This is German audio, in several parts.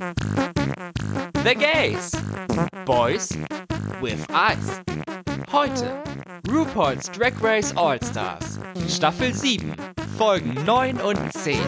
The Gays. Boys with Eyes. Heute RuPaul's Drag Race All-Stars. Staffel 7, Folgen 9 und 10.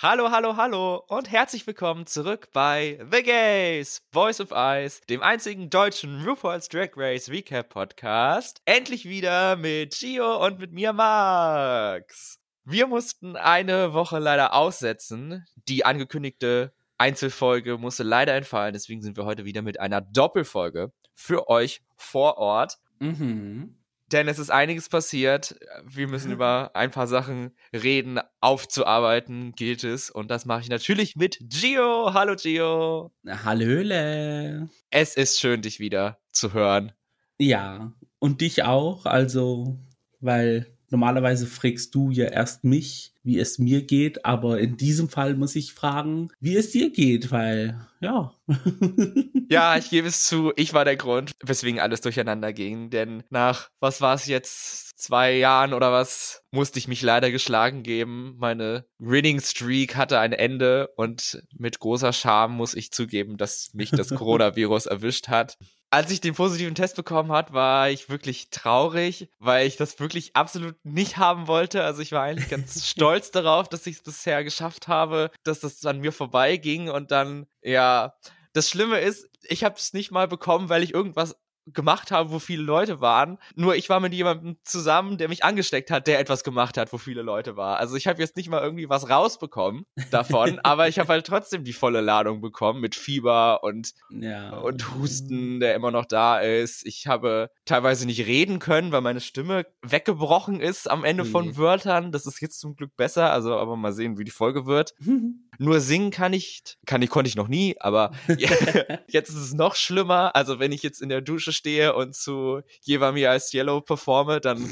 Hallo, hallo, hallo und herzlich willkommen zurück bei The Gays, Voice of Ice, dem einzigen deutschen RuPaul's Drag Race Recap Podcast. Endlich wieder mit Gio und mit mir, Max. Wir mussten eine Woche leider aussetzen. Die angekündigte Einzelfolge musste leider entfallen, deswegen sind wir heute wieder mit einer Doppelfolge für euch vor Ort. Mhm. Denn es ist einiges passiert. Wir müssen über ein paar Sachen reden, aufzuarbeiten gilt es. Und das mache ich natürlich mit Gio. Hallo Gio. Hallöle. Es ist schön, dich wieder zu hören. Ja, und dich auch, also, weil normalerweise fragst du ja erst mich, wie es mir geht, aber in diesem Fall muss ich fragen, wie es dir geht, weil, ja. ja, ich gebe es zu, ich war der Grund, weswegen alles durcheinander ging, denn nach, was war es jetzt, zwei Jahren oder was, musste ich mich leider geschlagen geben. Meine Winning Streak hatte ein Ende und mit großer Scham muss ich zugeben, dass mich das Coronavirus erwischt hat als ich den positiven Test bekommen hat, war ich wirklich traurig, weil ich das wirklich absolut nicht haben wollte. Also ich war eigentlich ganz stolz darauf, dass ich es bisher geschafft habe, dass das an mir vorbeiging und dann, ja, das Schlimme ist, ich habe es nicht mal bekommen, weil ich irgendwas gemacht habe, wo viele Leute waren. Nur ich war mit jemandem zusammen, der mich angesteckt hat, der etwas gemacht hat, wo viele Leute waren. Also ich habe jetzt nicht mal irgendwie was rausbekommen davon, aber ich habe halt trotzdem die volle Ladung bekommen mit Fieber und, ja. und Husten, der immer noch da ist. Ich habe teilweise nicht reden können, weil meine Stimme weggebrochen ist am Ende nee. von Wörtern. Das ist jetzt zum Glück besser, also aber mal sehen, wie die Folge wird. Nur singen kann ich, kann ich, konnte ich noch nie, aber jetzt ist es noch schlimmer. Also wenn ich jetzt in der Dusche stehe und zu Jeva Me als Yellow performe, dann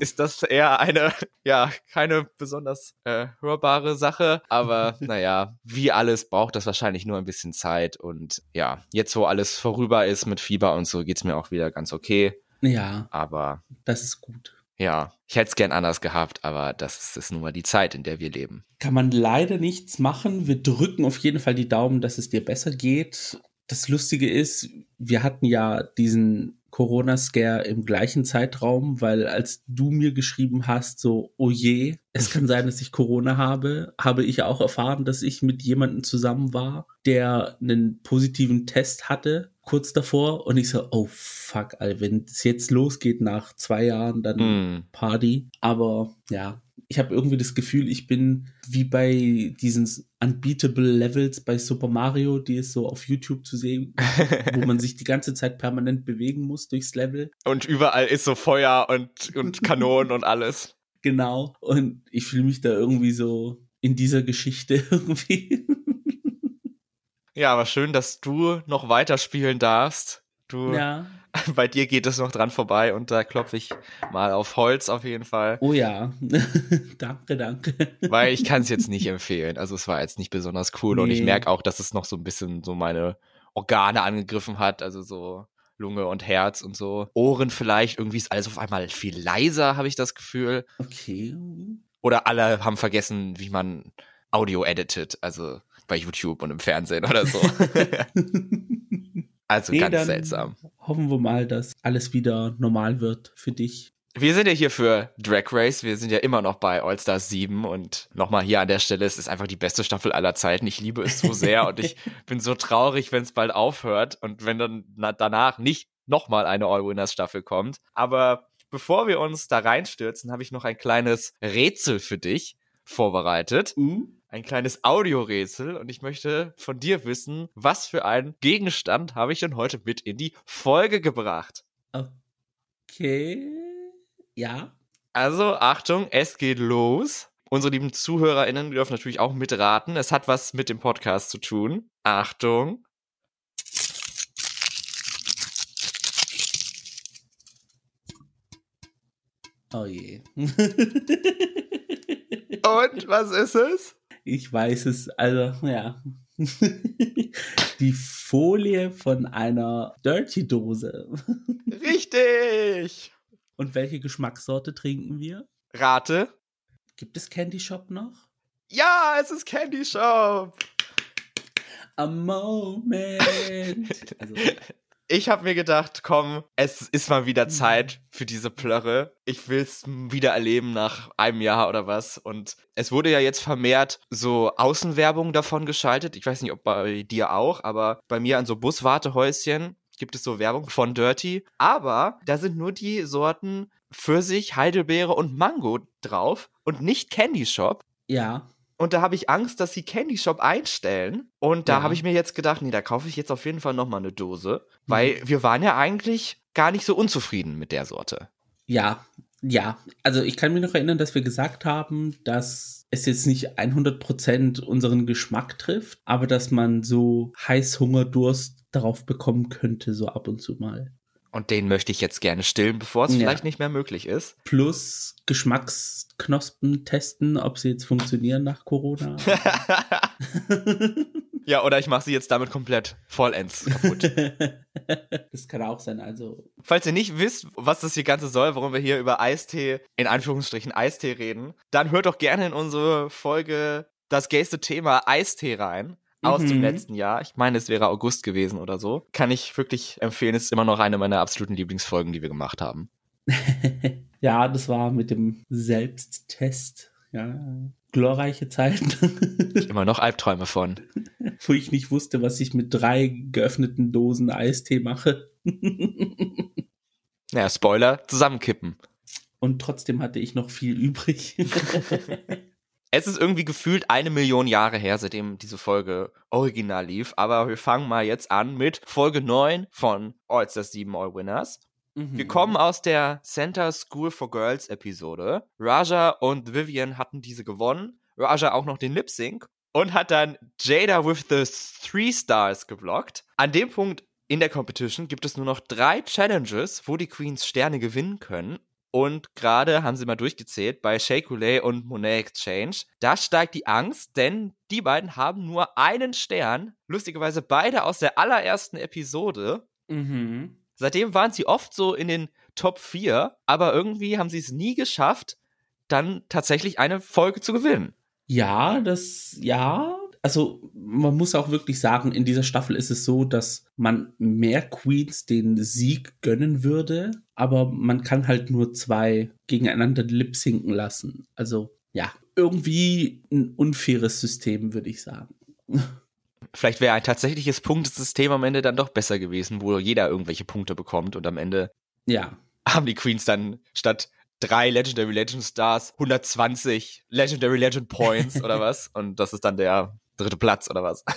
ist das eher eine, ja, keine besonders äh, hörbare Sache. Aber naja, wie alles braucht das wahrscheinlich nur ein bisschen Zeit. Und ja, jetzt wo alles vorüber ist mit Fieber und so, geht's mir auch wieder ganz okay. Ja. Aber. Das ist gut. Ja, ich hätte es gern anders gehabt, aber das ist nun mal die Zeit, in der wir leben. Kann man leider nichts machen. Wir drücken auf jeden Fall die Daumen, dass es dir besser geht. Das Lustige ist, wir hatten ja diesen Corona-Scare im gleichen Zeitraum, weil als du mir geschrieben hast, so, oh je, es kann sein, dass ich Corona habe, habe ich auch erfahren, dass ich mit jemandem zusammen war, der einen positiven Test hatte, kurz davor. Und ich so, oh fuck, Alter, wenn es jetzt losgeht nach zwei Jahren, dann mm. Party. Aber ja, ich habe irgendwie das Gefühl, ich bin wie bei diesen unbeatable Levels bei Super Mario, die es so auf YouTube zu sehen, wo man sich die ganze Zeit permanent bewegen muss durchs Level. Und überall ist so Feuer und, und Kanonen und alles. Genau. Und ich fühle mich da irgendwie so in dieser Geschichte irgendwie. Ja, aber schön, dass du noch weiterspielen darfst. Du, ja. bei dir geht es noch dran vorbei und da klopfe ich mal auf Holz auf jeden Fall. Oh ja, danke, danke. Weil ich kann es jetzt nicht empfehlen. Also es war jetzt nicht besonders cool nee. und ich merke auch, dass es noch so ein bisschen so meine Organe angegriffen hat, also so Lunge und Herz und so. Ohren vielleicht, irgendwie ist alles auf einmal viel leiser, habe ich das Gefühl. Okay. Oder alle haben vergessen, wie man Audio editet, also bei YouTube und im Fernsehen oder so. Also nee, ganz seltsam. Hoffen wir mal, dass alles wieder normal wird für dich. Wir sind ja hier für Drag Race. Wir sind ja immer noch bei All Stars 7 und nochmal hier an der Stelle, es ist einfach die beste Staffel aller Zeiten. Ich liebe es so sehr und ich bin so traurig, wenn es bald aufhört und wenn dann danach nicht nochmal eine All-Winners Staffel kommt. Aber bevor wir uns da reinstürzen, habe ich noch ein kleines Rätsel für dich vorbereitet. Uh ein kleines Audiorätsel und ich möchte von dir wissen, was für einen Gegenstand habe ich denn heute mit in die Folge gebracht? Okay. Ja. Also, Achtung, es geht los. Unsere lieben ZuhörerInnen dürfen natürlich auch mitraten. Es hat was mit dem Podcast zu tun. Achtung. Oh je. Und was ist es? Ich weiß es, also ja. Die Folie von einer Dirty-Dose. Richtig! Und welche Geschmackssorte trinken wir? Rate. Gibt es Candy Shop noch? Ja, es ist Candy Shop. A moment. Also, Ich habe mir gedacht, komm, es ist mal wieder Zeit für diese Plörre. Ich will's wieder erleben nach einem Jahr oder was. Und es wurde ja jetzt vermehrt so Außenwerbung davon geschaltet. Ich weiß nicht, ob bei dir auch, aber bei mir an so Buswartehäuschen gibt es so Werbung von Dirty. Aber da sind nur die Sorten Pfirsich, Heidelbeere und Mango drauf und nicht Candy Shop. ja. Und da habe ich Angst, dass sie Candy Shop einstellen. Und da Ja. habe ich mir jetzt gedacht, nee, da kaufe ich jetzt auf jeden Fall nochmal eine Dose. Weil wir waren ja eigentlich gar nicht so unzufrieden mit der Sorte. Ja, ja. Also ich kann mich noch erinnern, dass wir gesagt haben, dass es jetzt nicht 100% unseren Geschmack trifft, aber dass man so Heißhunger, Durst darauf bekommen könnte, so ab und zu mal. Und den möchte ich jetzt gerne stillen, bevor es Ja. vielleicht nicht mehr möglich ist. Plus Geschmacksknospen testen, ob sie jetzt funktionieren nach Corona. ja, oder ich mache sie jetzt damit komplett vollends kaputt. das kann auch sein, also. Falls ihr nicht wisst, was das hier Ganze soll, warum wir hier über Eistee, in Anführungsstrichen Eistee reden, dann hört doch gerne in unsere Folge das gayste Thema Eistee rein. Aus dem Mhm. letzten Jahr. Ich meine, es wäre August gewesen oder so. Kann ich wirklich empfehlen. Ist immer noch eine meiner absoluten Lieblingsfolgen, die wir gemacht haben. ja, das war mit dem Selbsttest. Ja, glorreiche Zeiten. Immer noch Albträume von. wo ich nicht wusste, was ich mit drei geöffneten Dosen Eistee mache. Naja, Spoiler, zusammenkippen. Und trotzdem hatte ich noch viel übrig. Es ist irgendwie gefühlt eine Million Jahre her, seitdem diese Folge original lief. Aber wir fangen mal jetzt an mit Folge 9 von All Stars 7 All Winners. Mhm. Wir kommen aus der Center School for Girls Episode. Raja und Vivian hatten diese gewonnen. Raja auch noch den Lip Sync und hat dann Jada with the Three Stars geblockt. An dem Punkt in der Competition gibt es nur noch drei Challenges, wo die Queens Sterne gewinnen können. Und gerade haben sie mal durchgezählt bei Shea Coulee und Monet Exchange. Da steigt die Angst, denn die beiden haben nur einen Stern. Lustigerweise beide aus der allerersten Episode. Mhm. Seitdem waren sie oft so in den Top 4, aber irgendwie haben sie es nie geschafft, dann tatsächlich eine Folge zu gewinnen. Ja, das, ja. Also, man muss auch wirklich sagen, in dieser Staffel ist es so, dass man mehr Queens den Sieg gönnen würde, aber man kann halt nur zwei gegeneinander lip-sinken lassen. Also, ja, irgendwie ein unfaires System, würde ich sagen. Vielleicht wäre ein tatsächliches Punktesystem am Ende dann doch besser gewesen, wo jeder irgendwelche Punkte bekommt und am Ende Ja, haben die Queens dann statt drei Legendary Legend Stars 120 Legendary Legend Points oder was und das ist dann der dritte Platz oder was.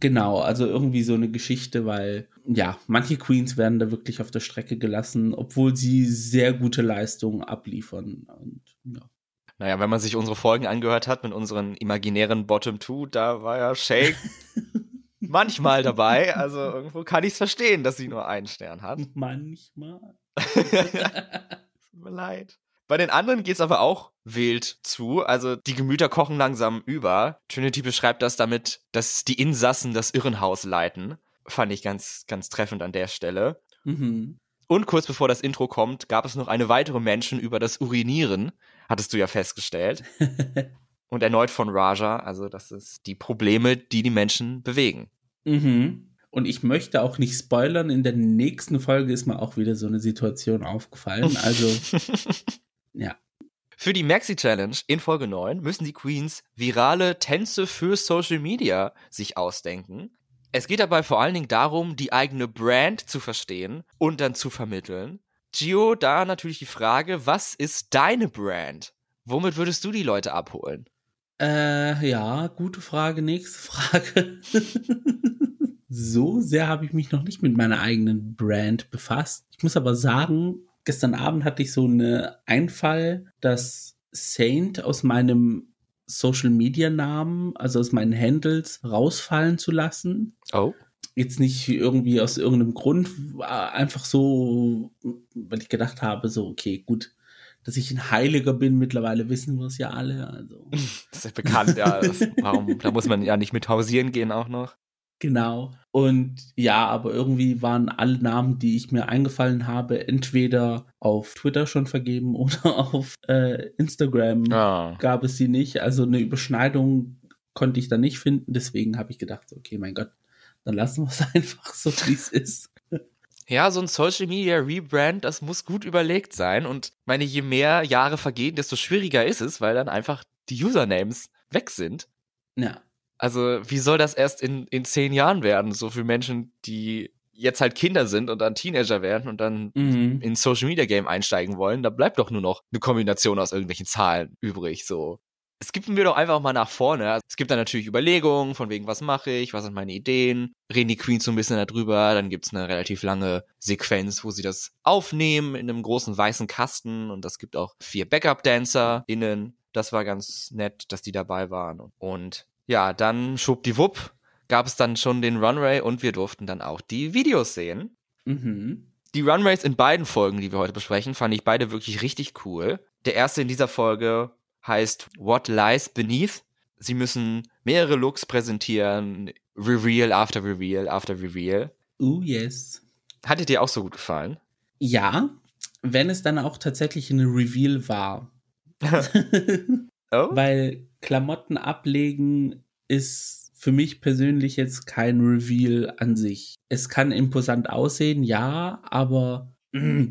Genau, also irgendwie so eine Geschichte, weil ja, manche Queens werden da wirklich auf der Strecke gelassen, obwohl sie sehr gute Leistungen abliefern. Und ja. Naja, wenn man sich unsere Folgen angehört hat mit unseren imaginären Bottom Two, da war ja Shake manchmal dabei. Also irgendwo kann ich es verstehen, dass sie nur einen Stern hat. Manchmal. Tut mir leid. Bei den anderen geht's aber auch wild zu. Also die Gemüter kochen langsam über. Trinity beschreibt das damit, dass die Insassen das Irrenhaus leiten. Fand ich ganz, ganz treffend an der Stelle. Mhm. Und kurz bevor das Intro kommt, gab es noch eine weitere Menschen über das Urinieren, hattest du ja festgestellt. Und erneut von Raja, also das ist die Probleme, die die Menschen bewegen. Mhm. Und ich möchte auch nicht spoilern, in der nächsten Folge ist mir auch wieder so eine Situation aufgefallen. Also, ja. Für die Maxi Challenge in Folge 9 müssen die Queens virale Tänze für Social Media sich ausdenken. Es geht dabei vor allen Dingen darum, die eigene Brand zu verstehen und dann zu vermitteln. Gio, da natürlich die Frage, was ist deine Brand? Womit würdest du die Leute abholen? Äh, ja, gute Frage, nächste Frage. so sehr habe ich mich noch nicht mit meiner eigenen Brand befasst. Ich muss aber sagen, gestern Abend hatte ich so einen Einfall, dass Saint aus meinem Social Media Namen, also aus meinen Handles, rausfallen zu lassen. Oh. Jetzt nicht irgendwie aus irgendeinem Grund, einfach so, weil ich gedacht habe, so, okay, gut, dass ich ein Heiliger bin, mittlerweile wissen wir es ja alle. Also. Das ist ja bekannt, ja. Das, warum? Da muss man ja nicht mit hausieren gehen auch noch. Genau. Und ja, aber irgendwie waren alle Namen, die ich mir eingefallen habe, entweder auf Twitter schon vergeben oder auf äh, Instagram Ah. gab es sie nicht. Also eine Überschneidung konnte ich da nicht finden. Deswegen habe ich gedacht, okay, mein Gott, dann lassen wir es einfach so, wie es ist. Ja, so ein Social Media Rebrand, das muss gut überlegt sein. Und meine, je mehr Jahre vergehen, desto schwieriger ist es, weil dann einfach die Usernames weg sind. Ja. Also, wie soll das erst in, in zehn Jahren werden? So für Menschen, die jetzt halt Kinder sind und dann Teenager werden und dann Mhm. in Social Media Game einsteigen wollen, da bleibt doch nur noch eine Kombination aus irgendwelchen Zahlen übrig. So. Es gibt wir doch einfach mal nach vorne. Es gibt dann natürlich Überlegungen, von wegen, was mache ich, was sind meine Ideen. Reden die Queens so ein bisschen darüber, dann gibt's eine relativ lange Sequenz, wo sie das aufnehmen in einem großen weißen Kasten und das gibt auch vier Backup-Dancer innen. Das war ganz nett, dass die dabei waren. Und ja, dann schwuppdiwupp gab es dann schon den Runway und wir durften dann auch die Videos sehen. Mhm. Die Runways in beiden Folgen, die wir heute besprechen, fand ich beide wirklich richtig cool. Der erste in dieser Folge heißt What Lies Beneath. Sie müssen mehrere Looks präsentieren, Reveal after Reveal after Reveal. Oh, yes. Hat dir auch so gut gefallen? Ja, wenn es dann auch tatsächlich ein Reveal war. Oh? Weil Klamotten ablegen ist für mich persönlich jetzt kein Reveal an sich. Es kann imposant aussehen, ja, aber mm,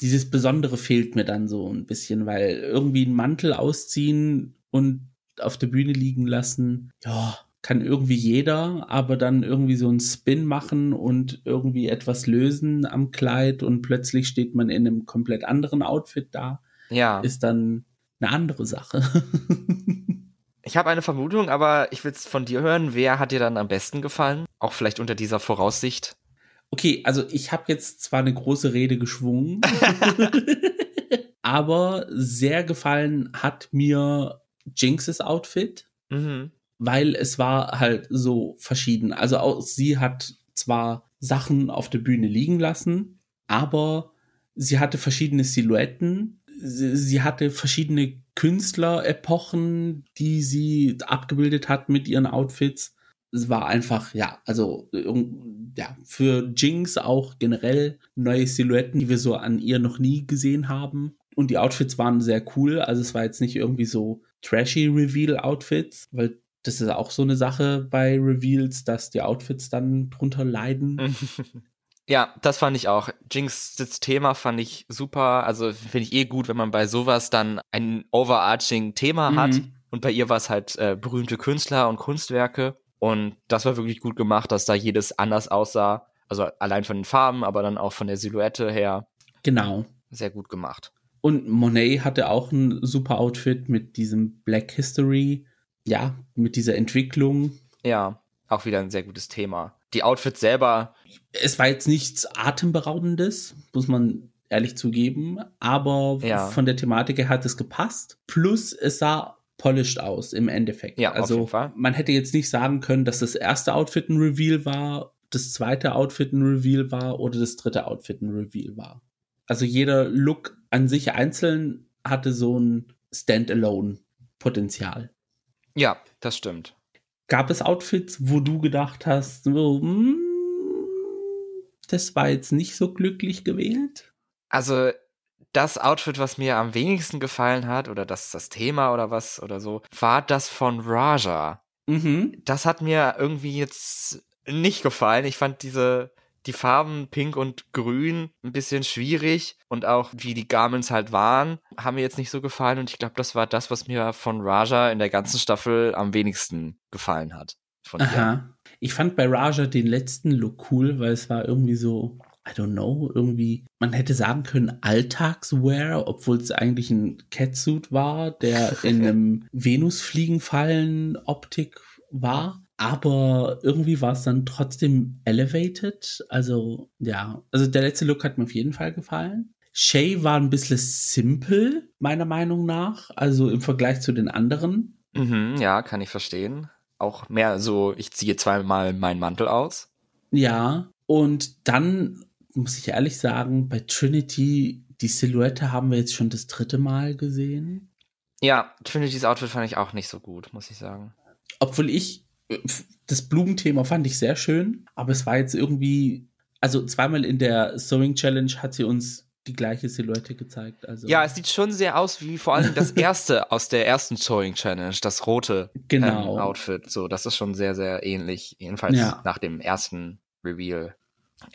dieses Besondere fehlt mir dann so ein bisschen, weil irgendwie einen Mantel ausziehen und auf der Bühne liegen lassen, ja, kann irgendwie jeder, aber dann irgendwie so einen Spin machen und irgendwie etwas lösen am Kleid und plötzlich steht man in einem komplett anderen Outfit da, Ja. ist dann eine andere Sache. Ich habe eine Vermutung, aber ich will es von dir hören. Wer hat dir dann am besten gefallen? Auch vielleicht unter dieser Voraussicht. Okay, also ich habe jetzt zwar eine große Rede geschwungen, aber sehr gefallen hat mir Jinxes Outfit, Mhm. weil es war halt so verschieden. Also auch sie hat zwar Sachen auf der Bühne liegen lassen, aber sie hatte verschiedene Silhouetten. Sie, hatte verschiedene Künstler-Epochen, die sie abgebildet hat mit ihren Outfits. Es war einfach, ja, also ja, für Jinx auch generell neue Silhouetten, die wir so an ihr noch nie gesehen haben. Und die Outfits waren sehr cool. Also es war jetzt nicht irgendwie so trashy Reveal-Outfits, weil das ist auch so eine Sache bei Reveals, dass die Outfits dann drunter leiden. Ja, das fand ich auch. Jinx, das Thema fand ich super. Also finde ich eh gut, wenn man bei sowas dann ein overarching Thema hat. Mhm. Und bei ihr war es halt äh, berühmte Künstler und Kunstwerke. Und das war wirklich gut gemacht, dass da jedes anders aussah. Also allein von den Farben, aber dann auch von der Silhouette her. Genau. Sehr gut gemacht. Und Monet hatte auch ein super Outfit mit diesem Black History, ja, mit dieser Entwicklung. Ja, auch wieder ein sehr gutes Thema. Die Outfits selber, Es war jetzt nichts Atemberaubendes, muss man ehrlich zugeben, aber Ja. von der Thematik her hat es gepasst. Plus es sah polished aus im Endeffekt. Ja, also man hätte jetzt nicht sagen können, dass das erste Outfit ein Reveal war, das zweite Outfit ein Reveal war oder das dritte Outfit ein Reveal war. Also jeder Look an sich einzeln hatte so ein Standalone-Potenzial. ja, das stimmt. Gab es Outfits, wo du gedacht hast, so, hm, das war jetzt nicht so glücklich gewählt? Also das Outfit, was mir am wenigsten gefallen hat, oder das das Thema oder was oder so, war das von Raja. Mhm. Das hat mir irgendwie jetzt nicht gefallen. Ich fand diese die Farben Pink und Grün ein bisschen schwierig und auch wie die Garments halt waren, haben mir jetzt nicht so gefallen und ich glaube, das war das, was mir von Raja in der ganzen Staffel am wenigsten gefallen hat. Aha. Ich fand bei Raja den letzten Look cool, weil es war irgendwie so, I don't know, irgendwie, man hätte sagen können Alltagswear, obwohl es eigentlich ein Catsuit war, der in einem Venusfliegenfallen-Optik war. Aber irgendwie war es dann trotzdem elevated. Also, ja. Also der letzte Look hat mir auf jeden Fall gefallen. Shay war ein bisschen simpel, meiner Meinung nach. Also im Vergleich zu den anderen. Mhm, ja, kann ich verstehen. Auch mehr so, ich ziehe zweimal meinen Mantel aus. Ja, und dann muss ich ehrlich sagen, bei Trinity, die Silhouette haben wir jetzt schon das dritte Mal gesehen. Ja, Trinity's Outfit fand ich auch nicht so gut, muss ich sagen. Obwohl ich, das Blumenthema fand ich sehr schön, aber es war jetzt irgendwie, also zweimal in der Sewing Challenge hat sie uns die gleiche Silhouette gezeigt. Also Ja, es sieht schon sehr aus wie vor allem das erste aus der ersten Sewing Challenge, das rote genau. ähm, Outfit. So, das ist schon sehr, sehr ähnlich. Jedenfalls Ja. nach dem ersten Reveal.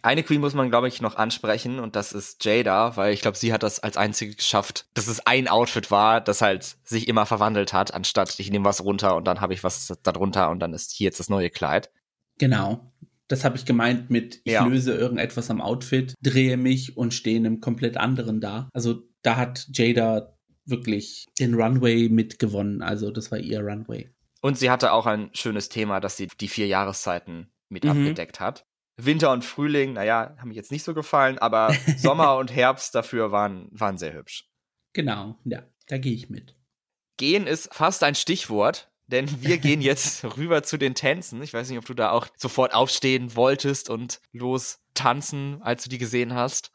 Eine Queen muss man, glaube ich, noch ansprechen und das ist Jada, weil ich glaube, sie hat das als einzige geschafft, dass es ein Outfit war, das halt sich immer verwandelt hat, anstatt ich nehme was runter und dann habe ich was darunter und dann ist hier jetzt das neue Kleid. Genau. Das habe ich gemeint mit, ich Ja. löse irgendetwas am Outfit, drehe mich und stehe in einem komplett anderen da. Also da hat Jada wirklich den Runway mitgewonnen. Also das war ihr Runway. Und sie hatte auch ein schönes Thema, dass sie die vier Jahreszeiten mit Mhm. abgedeckt hat. Winter und Frühling, naja, haben mir jetzt nicht so gefallen, aber Sommer und Herbst dafür waren, waren sehr hübsch. Genau, ja, da gehe ich mit. Gehen ist fast ein Stichwort, denn wir gehen jetzt rüber zu den Tänzen. Ich weiß nicht, ob du da auch sofort aufstehen wolltest und los tanzen, als du die gesehen hast.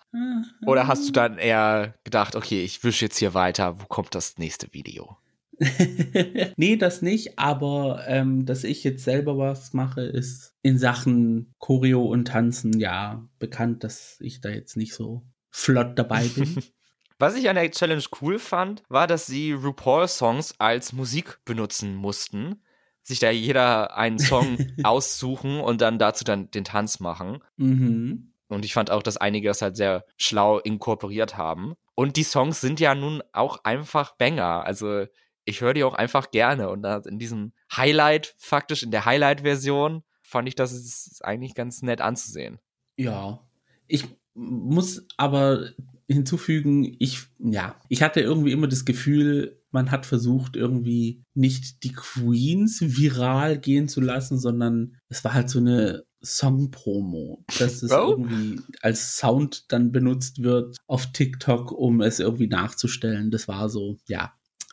Oder hast du dann eher gedacht, okay, ich wische jetzt hier weiter, wo kommt das nächste Video? nee, das nicht, aber ähm, dass ich jetzt selber was mache, ist in Sachen Choreo und Tanzen ja bekannt, dass ich da jetzt nicht so flott dabei bin. Was ich an der Challenge cool fand, war, dass sie RuPaul-Songs als Musik benutzen mussten. Sich da jeder einen Song aussuchen und dann dazu dann den Tanz machen. mhm. Und ich fand auch, dass einige das halt sehr schlau inkorporiert haben. Und die Songs sind ja nun auch einfach Banger. Also ich höre die auch einfach gerne. Und da in diesem Highlight, faktisch in der Highlight-Version, fand ich das ist eigentlich ganz nett anzusehen. Ja, ich muss aber hinzufügen, ich, ja, ich hatte irgendwie immer das Gefühl, man hat versucht, irgendwie nicht die Queens viral gehen zu lassen, sondern es war halt so eine Song-Promo, dass es Oh. irgendwie als Sound dann benutzt wird auf TikTok, um es irgendwie nachzustellen. Das war so, ja,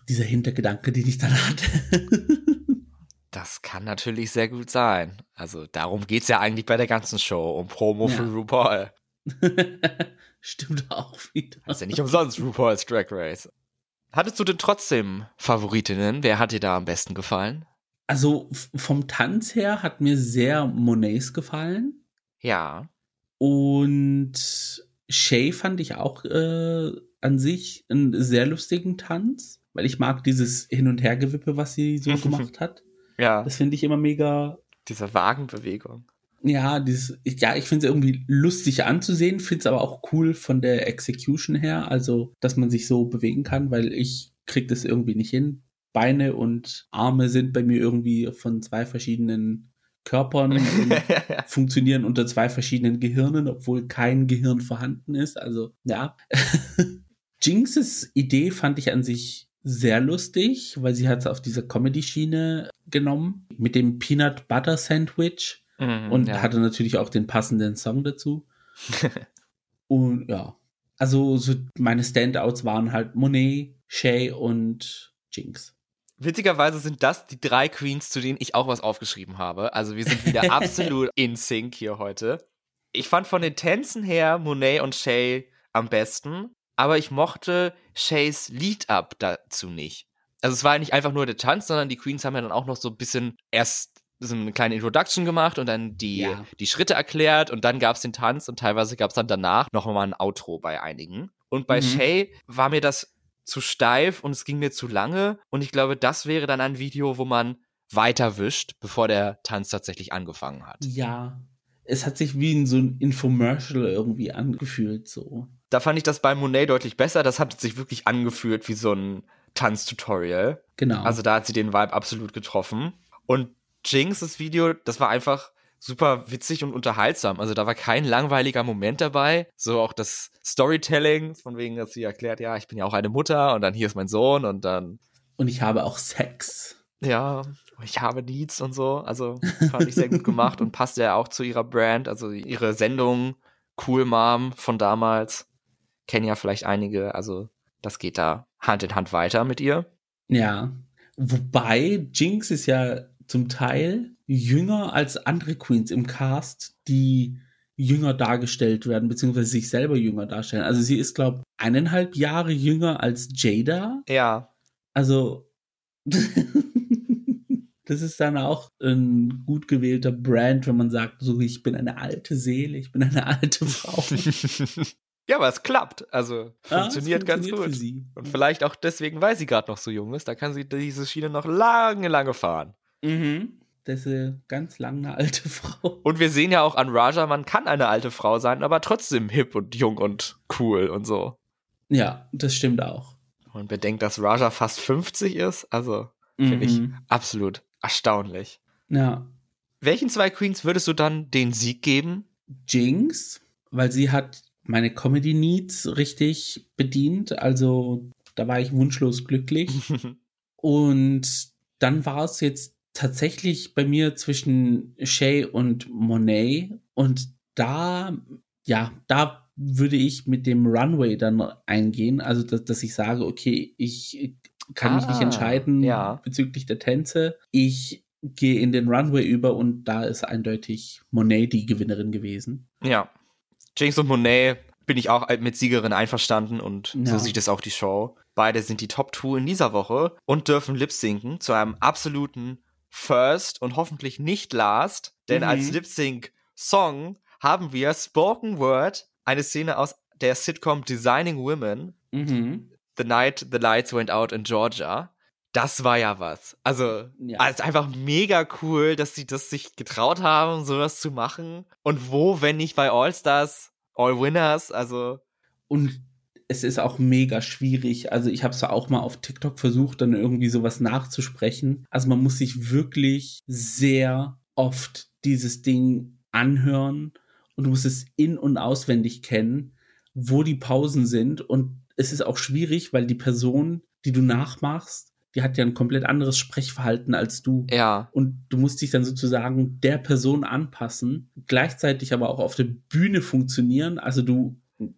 dieser Hintergedanke, den ich dann hatte. Das kann natürlich sehr gut sein. Also darum geht's ja eigentlich bei der ganzen Show, um Promo Ja. für RuPaul. Stimmt auch wieder. Das ist ja nicht umsonst RuPaul's Drag Race. Hattest du denn trotzdem Favoritinnen? Wer hat dir da am besten gefallen? Also vom Tanz her hat mir sehr Monets gefallen. Ja. Und Shay fand ich auch äh, an sich einen sehr lustigen Tanz, weil ich mag dieses Hin- und Hergewippe, was sie so gemacht hat. Ja. Das finde ich immer mega. Diese Wagenbewegung. Ja, dieses, ja, ich finde es irgendwie lustig anzusehen, finde es aber auch cool von der Execution her, also dass man sich so bewegen kann, weil ich krieg das irgendwie nicht hin. Beine und Arme sind bei mir irgendwie von zwei verschiedenen Körpern und funktionieren unter zwei verschiedenen Gehirnen, obwohl kein Gehirn vorhanden ist. Also ja. Jinxes Idee fand ich an sich sehr lustig, weil sie hat es auf dieser Comedy-Schiene genommen mit dem Peanut Butter Sandwich Mhm, und ja. hatte natürlich auch den passenden Song dazu. und ja, also so meine Standouts waren halt Monet, Shay und Jinx. Witzigerweise sind das die drei Queens, zu denen ich auch was aufgeschrieben habe. Also wir sind wieder absolut in Sync hier heute. Ich fand von den Tänzen her Monet und Shay am besten, aber ich mochte Shays Lead-Up dazu nicht. Also es war nicht einfach nur der Tanz, sondern die Queens haben ja dann auch noch so ein bisschen erst so eine kleine Introduction gemacht und dann die, Ja. die Schritte erklärt und dann gab es den Tanz und teilweise gab es dann danach noch mal ein Outro bei einigen. Und bei Mhm. Shay war mir das zu steif und es ging mir zu lange und ich glaube, das wäre dann ein Video, wo man weiter wischt, bevor der Tanz tatsächlich angefangen hat. Ja, es hat sich wie in so ein Infomercial irgendwie angefühlt, so. Da fand ich das bei Monet deutlich besser. Das hat sich wirklich angefühlt wie so ein Tanztutorial. Genau. Also da hat sie den Vibe absolut getroffen. Und Jinx' Video, das war einfach super witzig und unterhaltsam. Also da war kein langweiliger Moment dabei. So auch das Storytelling, von wegen, dass sie erklärt, ja, ich bin ja auch eine Mutter und dann hier ist mein Sohn und dann, und ich habe auch Sex. ja, ich habe Needs und so. Also fand ich sehr gut gemacht und passte ja auch zu ihrer Brand, also ihre Sendung Cool Mom von damals. Kennen ja vielleicht einige, also das geht da Hand in Hand weiter mit ihr. Ja. Wobei Jinx ist ja zum Teil jünger als andere Queens im Cast, die jünger dargestellt werden, beziehungsweise sich selber jünger darstellen. Also sie ist, glaube ich, eineinhalb Jahre jünger als Jada. Ja, Also das ist dann auch ein gut gewählter Brand, wenn man sagt, so ich bin eine alte Seele, ich bin eine alte Frau. Ja, aber es klappt. Also Ah, funktioniert, ganz gut. Und vielleicht auch deswegen, weil sie gerade noch so jung ist, da kann sie diese Schiene noch lange, lange fahren. Mhm. Das ist eine ganz lange alte Frau. Und wir sehen ja auch an Raja, man kann eine alte Frau sein, aber trotzdem hip und jung und cool und so. Ja, das stimmt auch. Und bedenkt, dass Raja fast 50 ist, also finde ich Mhm. absolut erstaunlich. Ja, Welchen zwei Queens würdest du dann den Sieg geben? Jinx, weil sie hat meine Comedy Needs richtig bedient. Also da war ich wunschlos glücklich. Und dann war es jetzt tatsächlich bei mir zwischen Shay und Monet. Und da, ja, da würde ich mit dem Runway dann eingehen. Also, dass, dass ich sage, okay, ich kann mich nicht Ah, entscheiden ja. bezüglich der Tänze. Ich gehe in den Runway über und da ist eindeutig Monet die Gewinnerin gewesen. Ja. Jinx und Monet bin ich auch mit Siegerin einverstanden und so Ja. sieht es auch die Show. Beide sind die Top 2 in dieser Woche und dürfen lip-sinken zu einem absoluten First und hoffentlich nicht Last, denn Mhm. als Lip-Sync-Song haben wir Spoken Word, eine Szene aus der Sitcom Designing Women, Mhm. The Night the Lights Went Out in Georgia. Das war ja was. Also, Ja. es ist einfach mega cool, dass sie das sich getraut haben, sowas zu machen. Und wo, wenn nicht bei All Stars, All Winners, also, Und es ist auch mega schwierig. Also ich habe es auch mal auf TikTok versucht, dann irgendwie sowas nachzusprechen. Also man muss sich wirklich sehr oft dieses Ding anhören und du musst es in- und auswendig kennen, wo die Pausen sind. Und es ist auch schwierig, weil die Person, die du nachmachst, die hat ja ein komplett anderes Sprechverhalten als du. ja. Und du musst dich dann sozusagen der Person anpassen, gleichzeitig aber auch auf der Bühne funktionieren. Also du,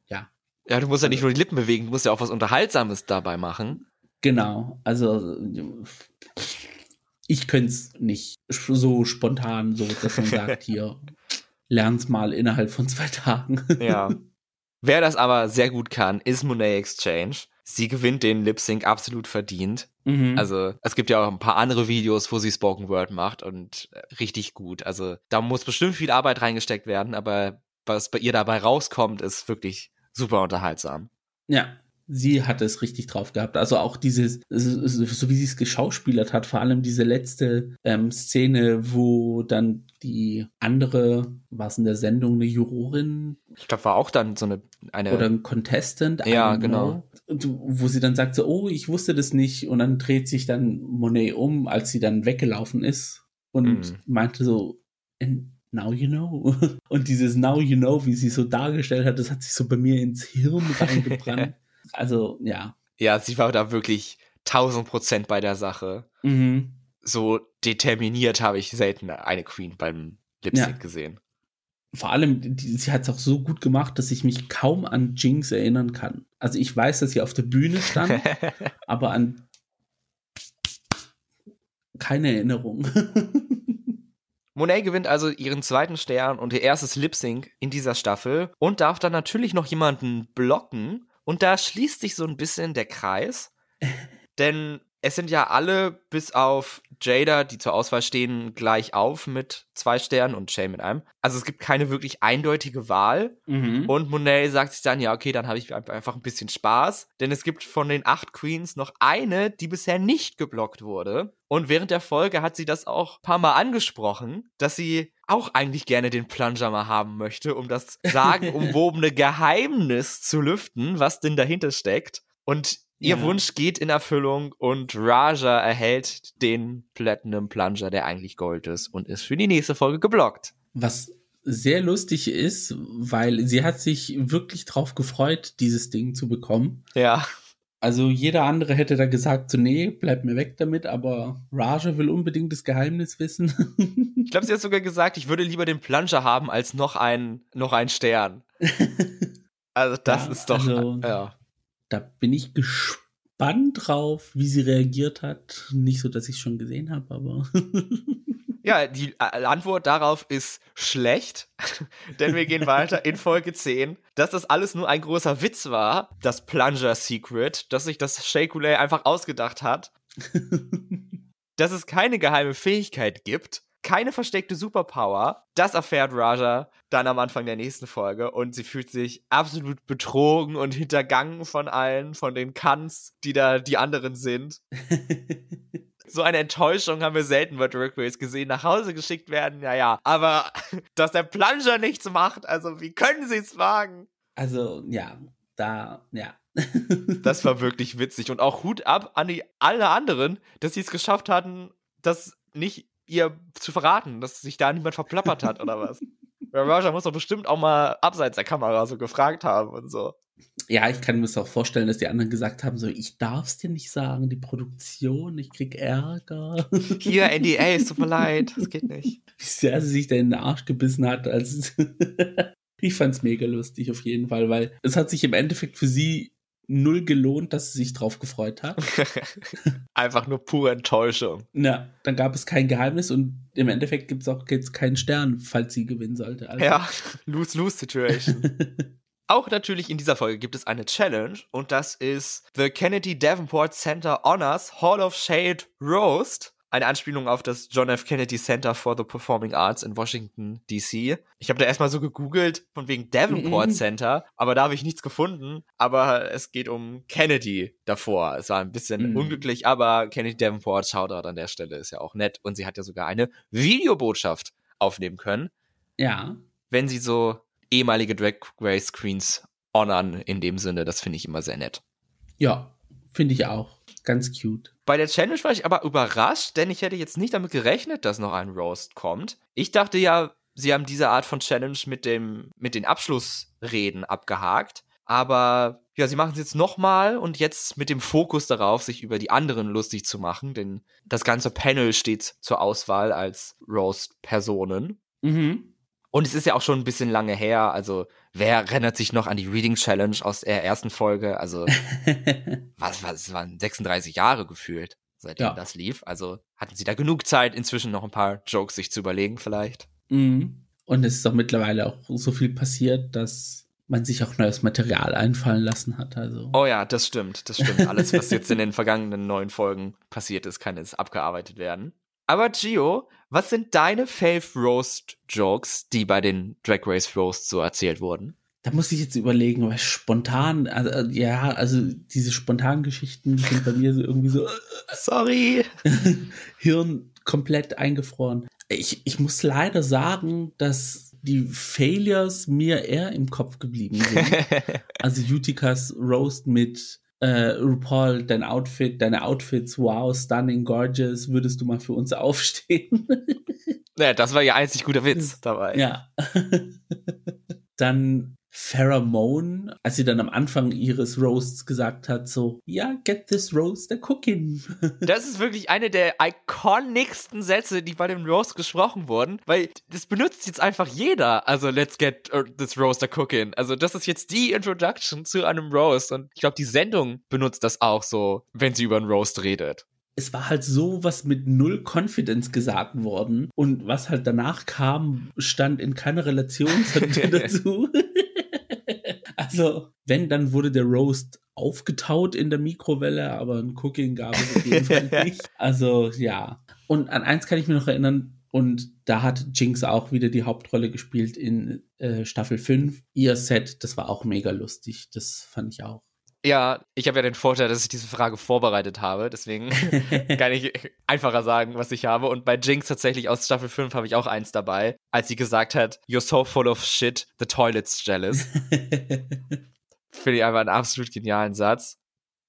ja, Ja, du musst ja nicht nur die Lippen bewegen, du musst ja auch was Unterhaltsames dabei machen. Genau, also ich könnte es nicht so spontan, so dass man sagt, hier, lern's mal innerhalb von zwei Tagen. Ja. Wer das aber sehr gut kann, ist Monet Exchange. Sie gewinnt den Lip Sync absolut verdient. Mhm. Also es gibt ja auch ein paar andere Videos, wo sie Spoken Word macht und äh, richtig gut. Also da muss bestimmt viel Arbeit reingesteckt werden, aber was bei ihr dabei rauskommt, ist wirklich super unterhaltsam. ja, sie hat es richtig drauf gehabt. Also auch dieses, so wie sie es geschauspielert hat, vor allem diese letzte ähm, Szene, wo dann die andere, was in der Sendung, eine Jurorin Ich glaube, war auch dann so eine, eine oder ein Contestant. Ja, genau. know. Wo sie dann sagt so, oh, ich wusste das nicht. Und dann dreht sich dann Monet um, als sie dann weggelaufen ist und Mhm. meinte so, "And now you know. Und dieses now you know, wie sie so dargestellt hat, das hat sich so bei mir ins Hirn reingebrannt. Also, ja. ja, sie war da wirklich 1000 Prozent bei der Sache. Mhm. So determiniert habe ich selten eine Queen beim Lip Sync Ja. gesehen. Vor allem, die, sie hat es auch so gut gemacht, dass ich mich kaum an Jinx erinnern kann. Also ich weiß, dass sie auf der Bühne stand, aber an keine Erinnerung. Monet gewinnt also ihren zweiten Stern und ihr erstes Lip Sync in dieser Staffel und darf dann natürlich noch jemanden blocken. Und da schließt sich so ein bisschen der Kreis. Denn es sind ja alle bis auf Jada, die zur Auswahl stehen, gleich auf mit zwei Sternen und Shay mit einem. Also es gibt keine wirklich eindeutige Wahl. Mhm. Und Monet sagt sich dann, ja, okay, dann habe ich einfach ein bisschen Spaß. Denn es gibt von den acht Queens noch eine, die bisher nicht geblockt wurde. Und während der Folge hat sie das auch ein paar Mal angesprochen, dass sie auch eigentlich gerne den Plunger mal haben möchte, um das sagenumwobene Geheimnis zu lüften, was denn dahinter steckt. Und ihr Ja. Wunsch geht in Erfüllung und Raja erhält den Platinum Plunger, der eigentlich Gold ist und ist für die nächste Folge geblockt. Was sehr lustig ist, weil sie hat sich wirklich drauf gefreut, dieses Ding zu bekommen. Ja. Also jeder andere hätte da gesagt, so nee, bleib mir weg damit, aber Raja will unbedingt das Geheimnis wissen. Ich glaube, sie hat sogar gesagt, ich würde lieber den Plunger haben als noch einen, noch einen Stern. Also das Ja, ist doch, also- ja. Da bin ich gespannt drauf, wie sie reagiert hat. Nicht so, dass ich schon gesehen habe, aber Ja, die äh, Antwort darauf ist schlecht, denn wir gehen weiter in Folge 10, dass das alles nur ein großer Witz war, das Plunger Secret, dass sich das Shake einfach ausgedacht hat, dass es keine geheime Fähigkeit gibt, keine versteckte Superpower. Das erfährt Raja dann am Anfang der nächsten Folge und sie fühlt sich absolut betrogen und hintergangen von allen, von den Kans, die da die anderen sind. So eine Enttäuschung haben wir selten bei Drag Race gesehen. Nach Hause geschickt werden, ja, ja. Aber dass der Plunger nichts macht, also wie können sie es wagen? Also, ja, da, ja. das war wirklich witzig. Und auch Hut ab an die alle anderen, dass sie es geschafft hatten, das nicht ihr zu verraten, dass sich da niemand verplappert hat oder was. Raja muss doch bestimmt auch mal abseits der Kamera so gefragt haben und so. Ja, ich kann mir das auch vorstellen, dass die anderen gesagt haben, so, ich darf es dir nicht sagen, die Produktion, ich krieg Ärger. Hier, NDA, es tut mir leid, das geht nicht. Wie sehr sie sich da in den Arsch gebissen hat, als ich fand's mega lustig auf jeden Fall, weil es hat sich im Endeffekt für sie null gelohnt, dass sie sich drauf gefreut hat. Einfach nur pure Enttäuschung. Ja, dann gab es kein Geheimnis und im Endeffekt gibt es auch jetzt keinen Stern, falls sie gewinnen sollte. Also. Ja, lose-lose-Situation. Auch natürlich in dieser Folge gibt es eine Challenge und das ist The Kennedy Davenport Center Honors Hall of Shade Roast. Eine Anspielung auf das John F. Kennedy Center for the Performing Arts in Washington, D.C. Ich habe da erstmal so gegoogelt, von wegen Davenport mhm. Center, aber da habe ich nichts gefunden. Aber es geht um Kennedy davor. Es war ein bisschen mhm. unglücklich, aber Kennedy Davenport, Shoutout an der Stelle, ist ja auch nett. Und sie hat ja sogar eine Videobotschaft aufnehmen können. Ja. Wenn sie so ehemalige Drag Race Queens honern in dem Sinne. Das finde ich immer sehr nett. Ja, finde ich auch. Ganz cute. Bei der Challenge war ich aber überrascht, denn ich hätte jetzt nicht damit gerechnet, dass noch ein Roast kommt. Ich dachte ja, sie haben diese Art von Challenge mit dem, mit den Abschlussreden abgehakt. Aber ja, sie machen es jetzt nochmal und jetzt mit dem Fokus darauf, sich über die anderen lustig zu machen, denn das ganze Panel steht zur Auswahl als Roast-Personen. Mhm. Und es ist ja auch schon ein bisschen lange her. Also, wer erinnert sich noch an die Reading Challenge aus der ersten Folge? Also, was, was, es waren 36 Jahre gefühlt, seitdem ja. das lief. Also, hatten sie da genug Zeit, inzwischen noch ein paar Jokes sich zu überlegen, vielleicht. Mhm. Und es ist auch mittlerweile auch so viel passiert, dass man sich auch neues Material einfallen lassen hat. Also. Oh ja, das stimmt, das stimmt. Alles, was jetzt in den vergangenen neun Folgen passiert ist, kann jetzt abgearbeitet werden. Aber Gio, was sind deine Fave Roast Jokes, die bei den Drag Race Roasts so erzählt wurden? Da muss ich jetzt überlegen, weil spontan, also, äh, ja, also diese spontanen Geschichten sind bei mir so irgendwie so, sorry, Hirn komplett eingefroren. Ich, ich muss leider sagen, dass die Failures mir eher im Kopf geblieben sind. also Utikas Roast mit äh, RuPaul, dein Outfit, deine Outfits, wow, stunning, gorgeous, würdest du mal für uns aufstehen? naja, das war ihr einzig guter Witz dabei. Ja. Dann Pheromone, als sie dann am Anfang ihres Roasts gesagt hat, so, ja, yeah, get this roast a cooking. Das ist wirklich eine der iconicsten Sätze, die bei dem Roast gesprochen wurden, weil das benutzt jetzt einfach jeder. Also, let's get uh, this roast a cooking. Also, das ist jetzt die Introduction zu einem Roast und ich glaube, die Sendung benutzt das auch so, wenn sie über einen Roast redet es war halt so was mit null Confidence gesagt worden und was halt danach kam, stand in keiner Relation dazu. Also, wenn, dann wurde der Roast aufgetaut in der Mikrowelle, aber ein Cooking gab es auf jeden Fall nicht. Also, ja. Und an eins kann ich mir noch erinnern, und da hat Jinx auch wieder die Hauptrolle gespielt in äh, Staffel 5. Ihr Set, das war auch mega lustig. Das fand ich auch. Ja, ich habe ja den Vorteil, dass ich diese Frage vorbereitet habe. Deswegen kann ich einfacher sagen, was ich habe. Und bei Jinx tatsächlich aus Staffel 5 habe ich auch eins dabei, als sie gesagt hat, You're so full of shit, the toilet's jealous. Finde ich einfach einen absolut genialen Satz.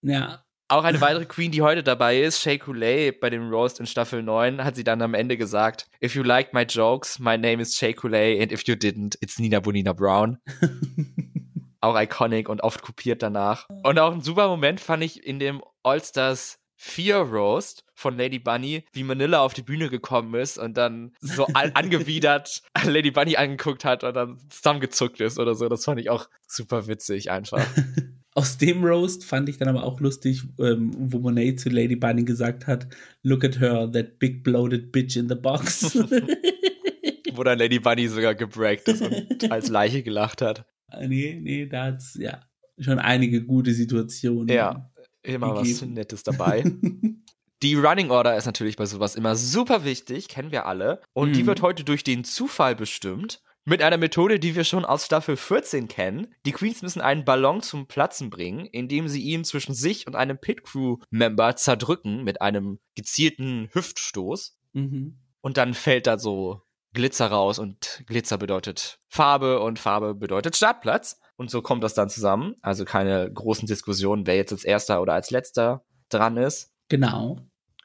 Ja. Auch eine weitere Queen, die heute dabei ist, Shay Coulee, bei dem Roast in Staffel 9, hat sie dann am Ende gesagt, If you liked my jokes, my name is Shay Coulee and if you didn't, it's Nina Bonina Brown auch iconic und oft kopiert danach. Und auch ein super Moment fand ich in dem All-Stars 4 Roast von Lady Bunny, wie Manila auf die Bühne gekommen ist und dann so angewidert Lady Bunny angeguckt hat und dann zusammengezuckt ist oder so. Das fand ich auch super witzig einfach. Aus dem Roast fand ich dann aber auch lustig, ähm, wo Monet zu Lady Bunny gesagt hat, look at her, that big bloated bitch in the box. wo dann Lady Bunny sogar gebreakt ist und als Leiche gelacht hat. Nee, nee, da hat es ja schon einige gute Situationen. Ja, immer gegeben. was Nettes dabei. Die Running Order ist natürlich bei sowas immer super wichtig, kennen wir alle. Und Mhm. die wird heute durch den Zufall bestimmt. Mit einer Methode, die wir schon aus Staffel 14 kennen. Die Queens müssen einen Ballon zum Platzen bringen, indem sie ihn zwischen sich und einem Pit Crew Member zerdrücken mit einem gezielten Hüftstoß. Mhm. Und dann fällt da so Glitzer raus und Glitzer bedeutet Farbe und Farbe bedeutet Startplatz. Und so kommt das dann zusammen. Also keine großen Diskussionen, wer jetzt als erster oder als letzter dran ist. Genau.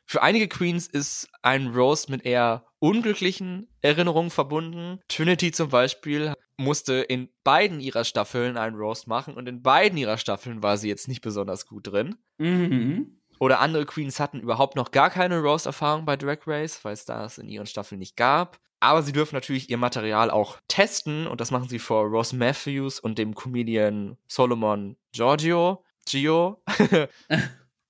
Für einige Queens ist ein Roast mit eher unglücklichen Erinnerungen verbunden. Trinity zum Beispiel musste in beiden ihrer Staffeln einen Roast machen und in beiden ihrer Staffeln war sie jetzt nicht besonders gut drin. Mhm. Oder andere Queens hatten überhaupt noch gar keine Roast-Erfahrung bei Drag Race, weil es das in ihren Staffeln nicht gab. Aber sie dürfen natürlich ihr Material auch testen und das machen sie vor Ross Matthews und dem Comedian Solomon Giorgio. Gio.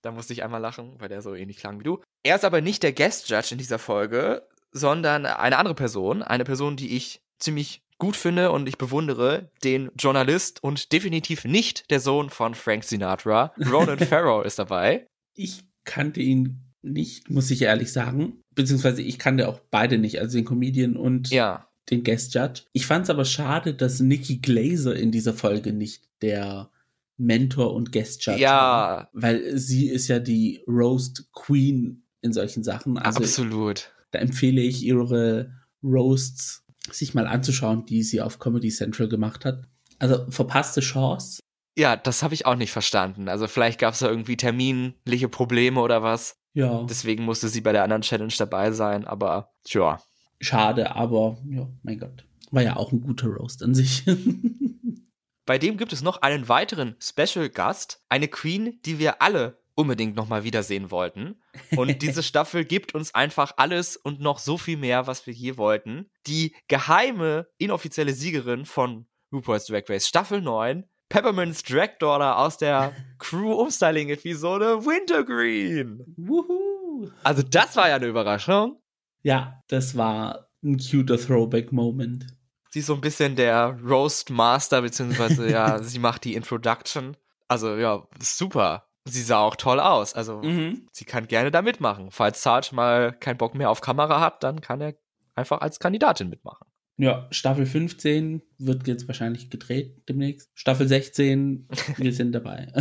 da musste ich einmal lachen, weil der so ähnlich klang wie du. Er ist aber nicht der Guest Judge in dieser Folge, sondern eine andere Person. Eine Person, die ich ziemlich gut finde und ich bewundere, den Journalist und definitiv nicht der Sohn von Frank Sinatra. Ronan Farrow ist dabei. Ich kannte ihn nicht, muss ich ehrlich sagen. Beziehungsweise ich kannte auch beide nicht, also den Comedian und Ja, den Guest Judge. Ich fand es aber schade, dass Nikki Glaser in dieser Folge nicht der Mentor und Guest Judge war. ja, Weil sie ist ja die Roast Queen in solchen Sachen. Also absolut. da empfehle ich ihre Roasts sich mal anzuschauen, die sie auf Comedy Central gemacht hat. Also verpasste Chance. Ja, das habe ich auch nicht verstanden. Also vielleicht gab es da irgendwie terminliche Probleme oder was. Ja, Deswegen musste sie bei der anderen Challenge dabei sein. Aber tja, schade, aber ja, mein Gott. War ja auch ein guter Roast an sich. Bei dem gibt es noch einen weiteren Special Gast, eine Queen, die wir alle unbedingt nochmal wiedersehen wollten. Und diese Staffel gibt uns einfach alles und noch so viel mehr, was wir je wollten. Die geheime, inoffizielle Siegerin von RuPaul's Drag Race Staffel 9, Peppermint's Drag Daughter aus der Crew-Umstyling-Episode Wintergreen. Wuhu. Also das war ja eine Überraschung. Ja, das war ein cuter Throwback-Moment. Sie ist so ein bisschen der Roast Master, beziehungsweise ja, sie macht die Introduction. Also ja, super. Sie sah auch toll aus. Also Mhm. sie kann gerne da mitmachen. Falls Sarge mal keinen Bock mehr auf Kamera hat, dann kann er einfach als Kandidatin mitmachen. Ja, Staffel 15 wird jetzt wahrscheinlich gedreht demnächst. Staffel 16, wir sind dabei.